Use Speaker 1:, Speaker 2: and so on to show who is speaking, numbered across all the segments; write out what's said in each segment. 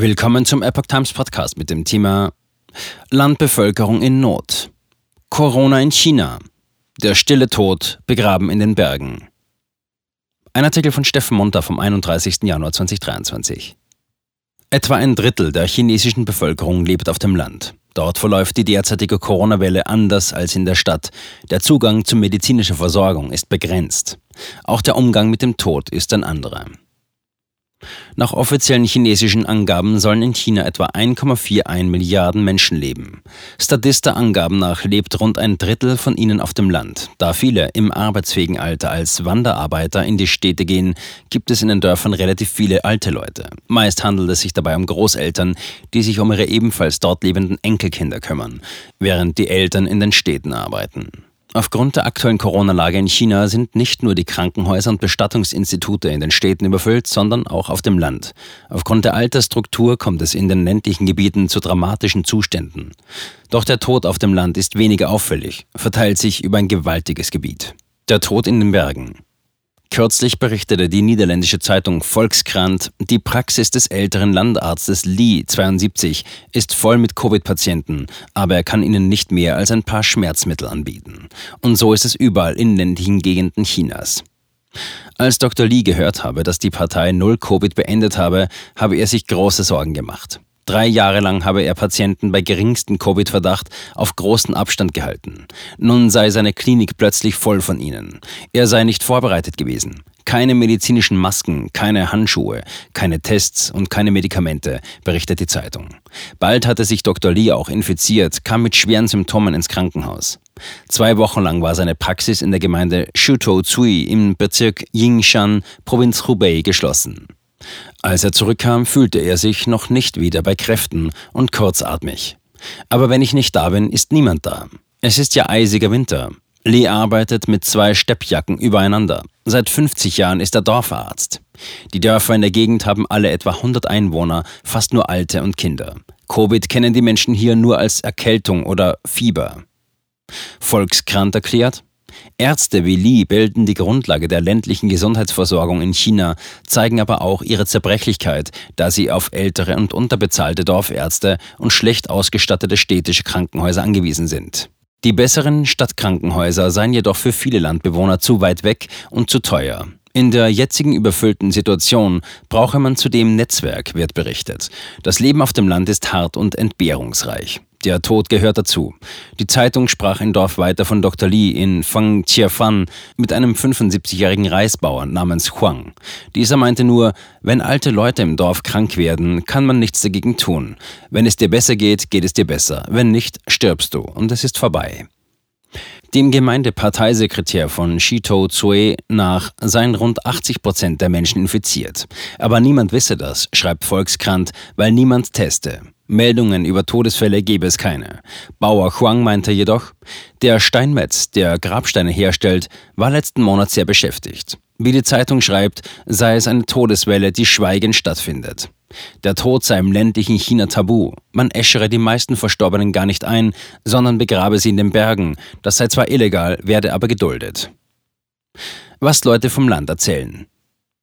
Speaker 1: Willkommen zum Epoch Times Podcast mit dem Thema Landbevölkerung in Not. Corona in China. Der stille Tod begraben in den Bergen. Ein Artikel von Steffen Monter vom 31. Januar 2023. Etwa ein Drittel der chinesischen Bevölkerung lebt auf dem Land. Dort verläuft die derzeitige Corona-Welle anders als in der Stadt. Der Zugang zu medizinischer Versorgung ist begrenzt. Auch der Umgang mit dem Tod ist ein anderer. Nach offiziellen chinesischen Angaben sollen in China etwa 1,41 Milliarden Menschen leben. Statista-Angaben nach lebt rund ein Drittel von ihnen auf dem Land. Da viele im arbeitsfähigen Alter als Wanderarbeiter in die Städte gehen, gibt es in den Dörfern relativ viele alte Leute. Meist handelt es sich dabei um Großeltern, die sich um ihre ebenfalls dort lebenden Enkelkinder kümmern, während die Eltern in den Städten arbeiten. Aufgrund der aktuellen Corona-Lage in China sind nicht nur die Krankenhäuser und Bestattungsinstitute in den Städten überfüllt, sondern auch auf dem Land. Aufgrund der Altersstruktur kommt es in den ländlichen Gebieten zu dramatischen Zuständen. Doch der Tod auf dem Land ist weniger auffällig, verteilt sich über ein gewaltiges Gebiet. Der Tod in den Bergen. Kürzlich berichtete die niederländische Zeitung Volkskrant, die Praxis des älteren Landarztes Lee, 72, ist voll mit Covid-Patienten, aber er kann ihnen nicht mehr als ein paar Schmerzmittel anbieten. Und so ist es überall in ländlichen Gegenden Chinas. Als Dr. Lee gehört habe, dass die Partei Null Covid beendet habe, habe er sich große Sorgen gemacht. Drei Jahre lang habe er Patienten bei geringstem Covid-Verdacht auf großen Abstand gehalten. Nun sei seine Klinik plötzlich voll von ihnen. Er sei nicht vorbereitet gewesen. Keine medizinischen Masken, keine Handschuhe, keine Tests und keine Medikamente, berichtet die Zeitung. Bald hatte sich Dr. Lee auch infiziert, kam mit schweren Symptomen ins Krankenhaus. Zwei Wochen lang war seine Praxis in der Gemeinde Shutou Tsui im Bezirk Yingshan, Provinz Hubei, geschlossen. Als er zurückkam, fühlte er sich noch nicht wieder bei Kräften und kurzatmig. Aber wenn ich nicht da bin, ist niemand da. Es ist ja eisiger Winter. Lee arbeitet mit zwei Steppjacken übereinander. Seit 50 Jahren ist er Dorfarzt. Die Dörfer in der Gegend haben alle etwa 100 Einwohner, fast nur Alte und Kinder. Covid kennen die Menschen hier nur als Erkältung oder Fieber. Volkskrant erklärt, Ärzte wie Li bilden die Grundlage der ländlichen Gesundheitsversorgung in China, zeigen aber auch ihre Zerbrechlichkeit, da sie auf ältere und unterbezahlte Dorfärzte und schlecht ausgestattete städtische Krankenhäuser angewiesen sind. Die besseren Stadtkrankenhäuser seien jedoch für viele Landbewohner zu weit weg und zu teuer. In der jetzigen überfüllten Situation brauche man zudem Netzwerk, wird berichtet. Das Leben auf dem Land ist hart und entbehrungsreich. Der Tod gehört dazu. Die Zeitung sprach in Dorf weiter von Dr. Li in Fang Chiafan mit einem 75-jährigen Reisbauer namens Huang. Dieser meinte nur, wenn alte Leute im Dorf krank werden, kann man nichts dagegen tun. Wenn es dir besser geht, geht es dir besser. Wenn nicht, stirbst du und es ist vorbei. Dem Gemeindeparteisekretär von Shito Tsue nach seien rund 80 Prozent der Menschen infiziert. Aber niemand wisse das, schreibt Volkskrant, weil niemand teste. Meldungen über Todesfälle gebe es keine. Bauer Huang meinte jedoch, der Steinmetz, der Grabsteine herstellt, war letzten Monat sehr beschäftigt. Wie die Zeitung schreibt, sei es eine Todeswelle, die schweigend stattfindet. Der Tod sei im ländlichen China tabu. Man äschere die meisten Verstorbenen gar nicht ein, sondern begrabe sie in den Bergen. Das sei zwar illegal, werde aber geduldet. Was Leute vom Land erzählen.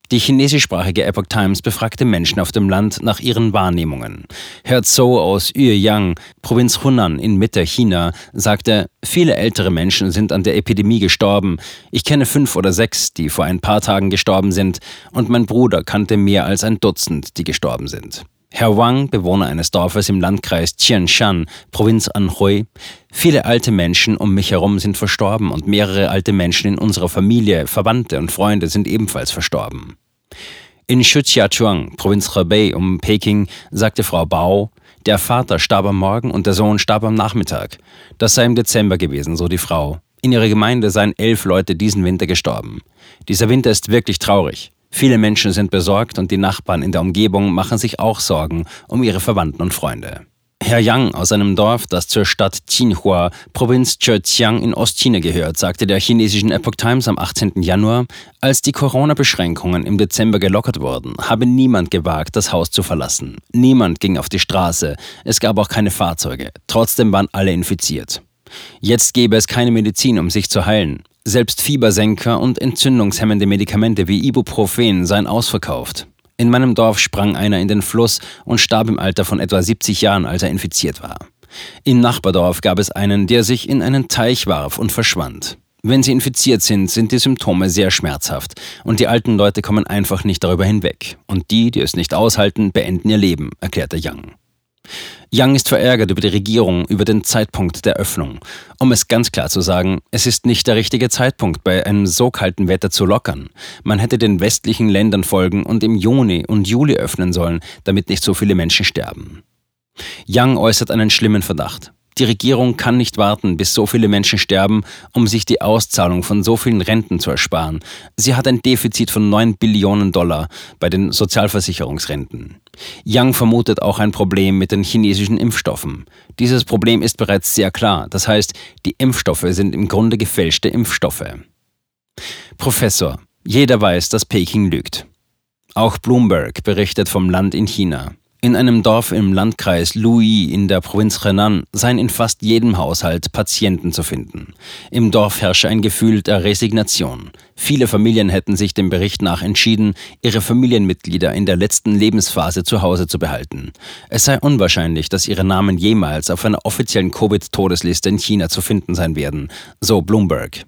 Speaker 1: Die chinesischsprachige Epoch Times befragte Menschen auf dem Land nach ihren Wahrnehmungen. Herr Zhou aus Yueyang, Provinz Hunan in Mitte China, sagte, viele ältere Menschen sind an der Epidemie gestorben. Ich kenne fünf oder sechs, die vor ein paar Tagen gestorben sind, und mein Bruder kannte mehr als ein Dutzend, die gestorben sind. Herr Wang, Bewohner eines Dorfes im Landkreis Qianshan, Provinz Anhui, viele alte Menschen um mich herum sind verstorben und mehrere alte Menschen in unserer Familie, Verwandte und Freunde sind ebenfalls verstorben. In Shijiazhuang, Provinz Hebei um Peking, sagte Frau Bao, der Vater starb am Morgen und der Sohn starb am Nachmittag. Das sei im Dezember gewesen, so die Frau. In ihrer Gemeinde seien elf Leute diesen Winter gestorben. Dieser Winter ist wirklich traurig. Viele Menschen sind besorgt und die Nachbarn in der Umgebung machen sich auch Sorgen um ihre Verwandten und Freunde. Herr Yang aus einem Dorf, das zur Stadt Qinhua, Provinz Zhejiang in Ostchina gehört, sagte der chinesischen Epoch Times am 18. Januar, als die Corona-Beschränkungen im Dezember gelockert wurden, habe niemand gewagt, das Haus zu verlassen. Niemand ging auf die Straße, es gab auch keine Fahrzeuge. Trotzdem waren alle infiziert. Jetzt gäbe es keine Medizin, um sich zu heilen. Selbst Fiebersenker und entzündungshemmende Medikamente wie Ibuprofen seien ausverkauft. In meinem Dorf sprang einer in den Fluss und starb im Alter von etwa 70 Jahren, als er infiziert war. Im Nachbardorf gab es einen, der sich in einen Teich warf und verschwand. Wenn sie infiziert sind, sind die Symptome sehr schmerzhaft und die alten Leute kommen einfach nicht darüber hinweg. Und die, die es nicht aushalten, beenden ihr Leben, erklärte Young. Young ist verärgert über die Regierung, über den Zeitpunkt der Öffnung. Um es ganz klar zu sagen, es ist nicht der richtige Zeitpunkt, bei einem so kalten Wetter zu lockern. Man hätte den westlichen Ländern folgen und im Juni und Juli öffnen sollen, damit nicht so viele Menschen sterben. Young äußert einen schlimmen Verdacht. Die Regierung kann nicht warten, bis so viele Menschen sterben, um sich die Auszahlung von so vielen Renten zu ersparen. Sie hat ein Defizit von 9 Billionen Dollar bei den Sozialversicherungsrenten. Yang vermutet auch ein Problem mit den chinesischen Impfstoffen. Dieses Problem ist bereits sehr klar. Das heißt, die Impfstoffe sind im Grunde gefälschte Impfstoffe. Professor, jeder weiß, dass Peking lügt. Auch Bloomberg berichtet vom Land in China. In einem Dorf im Landkreis Louis in der Provinz Henan seien in fast jedem Haushalt Patienten zu finden. Im Dorf herrsche ein Gefühl der Resignation. Viele Familien hätten sich dem Bericht nach entschieden, ihre Familienmitglieder in der letzten Lebensphase zu Hause zu behalten. Es sei unwahrscheinlich, dass ihre Namen jemals auf einer offiziellen Covid-Todesliste in China zu finden sein werden, so Bloomberg.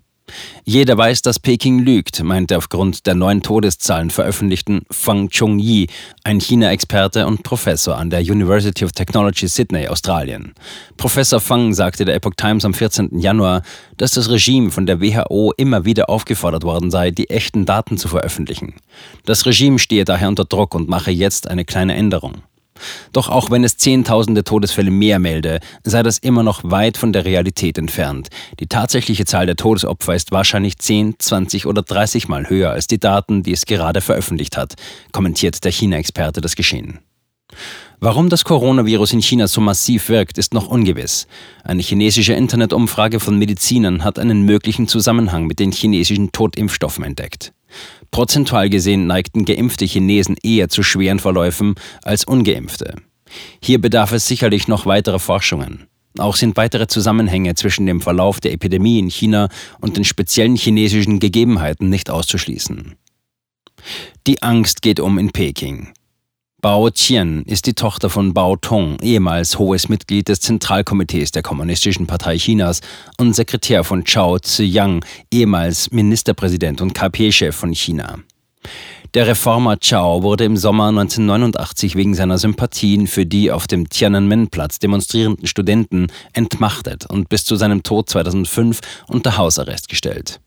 Speaker 1: Jeder weiß, dass Peking lügt, meinte aufgrund der neuen Todeszahlen veröffentlichten Fang Chung-yi, ein China-Experte und Professor an der University of Technology Sydney, Australien. Professor Fang sagte der Epoch Times am 14. Januar, dass das Regime von der WHO immer wieder aufgefordert worden sei, die echten Daten zu veröffentlichen. Das Regime stehe daher unter Druck und mache jetzt eine kleine Änderung. Doch auch wenn es Zehntausende Todesfälle mehr melde, sei das immer noch weit von der Realität entfernt. Die tatsächliche Zahl der Todesopfer ist wahrscheinlich 10, 20 oder 30 Mal höher als die Daten, die es gerade veröffentlicht hat, kommentiert der China-Experte das Geschehen. Warum das Coronavirus in China so massiv wirkt, ist noch ungewiss. Eine chinesische Internetumfrage von Medizinern hat einen möglichen Zusammenhang mit den chinesischen Totimpfstoffen entdeckt. Prozentual gesehen neigten geimpfte Chinesen eher zu schweren Verläufen als ungeimpfte. Hier bedarf es sicherlich noch weiterer Forschungen. Auch sind weitere Zusammenhänge zwischen dem Verlauf der Epidemie in China und den speziellen chinesischen Gegebenheiten nicht auszuschließen. Die Angst geht um in Peking. Bao Qian ist die Tochter von Bao Tong, ehemals hohes Mitglied des Zentralkomitees der Kommunistischen Partei Chinas und Sekretär von Chao Ziyang, ehemals Ministerpräsident und KP-Chef von China. Der Reformer Chao wurde im Sommer 1989 wegen seiner Sympathien für die auf dem Tiananmen-Platz demonstrierenden Studenten entmachtet und bis zu seinem Tod 2005 unter Hausarrest gestellt.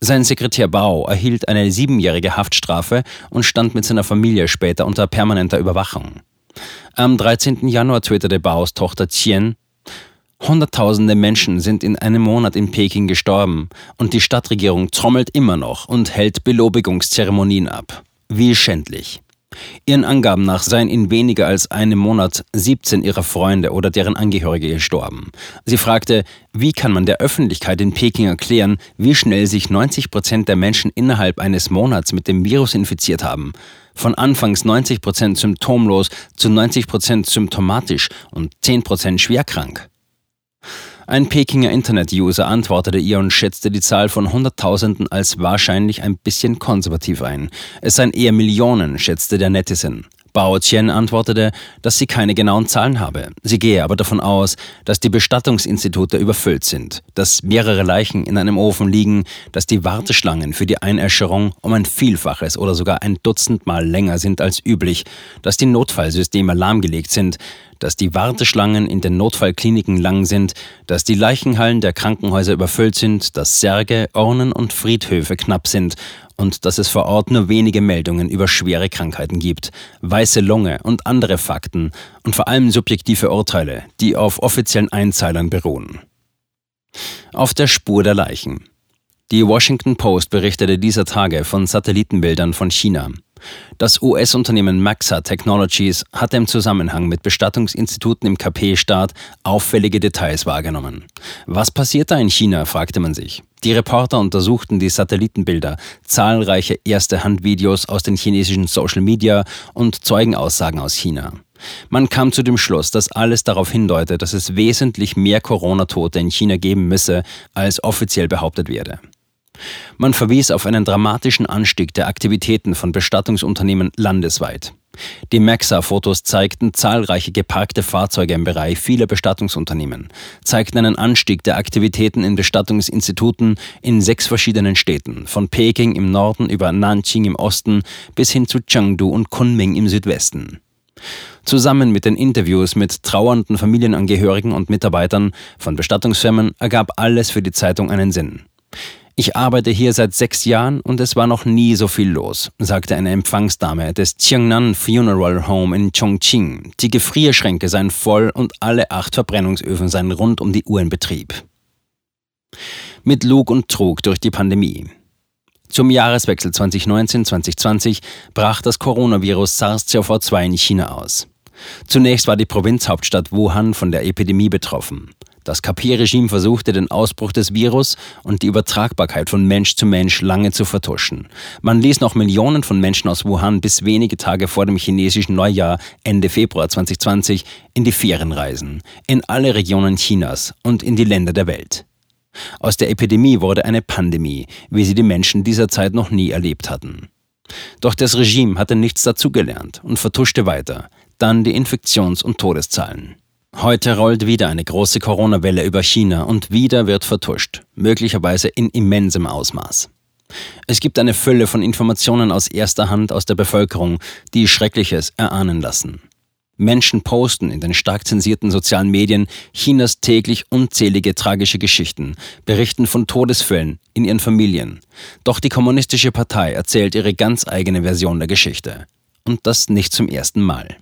Speaker 1: Sein Sekretär Bao erhielt eine siebenjährige Haftstrafe und stand mit seiner Familie später unter permanenter Überwachung. Am 13. Januar twitterte Baos Tochter Qian, Hunderttausende Menschen sind in einem Monat in Peking gestorben und die Stadtregierung trommelt immer noch und hält Belobigungszeremonien ab. Wie schändlich. Ihren Angaben nach seien in weniger als einem Monat 17 ihrer Freunde oder deren Angehörige gestorben. Sie fragte, wie kann man der Öffentlichkeit in Peking erklären, wie schnell sich 90 Prozent der Menschen innerhalb eines Monats mit dem Virus infiziert haben? Von anfangs 90 Prozent symptomlos zu 90 Prozent symptomatisch und 10 Prozent schwerkrank. Ein Pekinger Internet-User antwortete ihr und schätzte die Zahl von Hunderttausenden als wahrscheinlich ein bisschen konservativ ein. Es seien eher Millionen, schätzte der Netizen. Bao Qian antwortete, dass sie keine genauen Zahlen habe. Sie gehe aber davon aus, dass die Bestattungsinstitute überfüllt sind, dass mehrere Leichen in einem Ofen liegen, dass die Warteschlangen für die Einäscherung um ein Vielfaches oder sogar ein Dutzendmal länger sind als üblich, dass die Notfallsysteme lahmgelegt sind, dass die Warteschlangen in den Notfallkliniken lang sind, dass die Leichenhallen der Krankenhäuser überfüllt sind, dass Särge, Urnen und Friedhöfe knapp sind und dass es vor Ort nur wenige Meldungen über schwere Krankheiten gibt, weiße Lunge und andere Fakten und vor allem subjektive Urteile, die auf offiziellen Einzeilern beruhen. Auf der Spur der Leichen. Die Washington Post berichtete dieser Tage von Satellitenbildern von China. Das US-Unternehmen Maxa Technologies hatte im Zusammenhang mit Bestattungsinstituten im KP-Staat auffällige Details wahrgenommen. Was passiert da in China, fragte man sich. Die Reporter untersuchten die Satellitenbilder, zahlreiche erste Handvideos aus den chinesischen Social Media und Zeugenaussagen aus China. Man kam zu dem Schluss, dass alles darauf hindeutet, dass es wesentlich mehr Corona-Tote in China geben müsse, als offiziell behauptet werde. Man verwies auf einen dramatischen Anstieg der Aktivitäten von Bestattungsunternehmen landesweit. Die Maxa-Fotos zeigten zahlreiche geparkte Fahrzeuge im Bereich vieler Bestattungsunternehmen, zeigten einen Anstieg der Aktivitäten in Bestattungsinstituten in sechs verschiedenen Städten, von Peking im Norden über Nanjing im Osten bis hin zu Chengdu und Kunming im Südwesten. Zusammen mit den Interviews mit trauernden Familienangehörigen und Mitarbeitern von Bestattungsfirmen ergab alles für die Zeitung einen Sinn. Ich arbeite hier seit sechs Jahren und es war noch nie so viel los, sagte eine Empfangsdame des Qiangnan Funeral Home in Chongqing. Die Gefrierschränke seien voll und alle acht Verbrennungsöfen seien rund um die Uhr in Betrieb. Mit Lug und Trug durch die Pandemie. Zum Jahreswechsel 2019-2020 brach das Coronavirus SARS-CoV-2 in China aus. Zunächst war die Provinzhauptstadt Wuhan von der Epidemie betroffen. Das KP-Regime versuchte, den Ausbruch des Virus und die Übertragbarkeit von Mensch zu Mensch lange zu vertuschen. Man ließ noch Millionen von Menschen aus Wuhan bis wenige Tage vor dem chinesischen Neujahr Ende Februar 2020 in die Ferien reisen, in alle Regionen Chinas und in die Länder der Welt. Aus der Epidemie wurde eine Pandemie, wie sie die Menschen dieser Zeit noch nie erlebt hatten. Doch das Regime hatte nichts dazugelernt und vertuschte weiter, dann die Infektions- und Todeszahlen. Heute rollt wieder eine große Corona-Welle über China und wieder wird vertuscht, möglicherweise in immensem Ausmaß. Es gibt eine Fülle von Informationen aus erster Hand aus der Bevölkerung, die Schreckliches erahnen lassen. Menschen posten in den stark zensierten sozialen Medien Chinas täglich unzählige tragische Geschichten, berichten von Todesfällen in ihren Familien. Doch die Kommunistische Partei erzählt ihre ganz eigene Version der Geschichte. Und das nicht zum ersten Mal.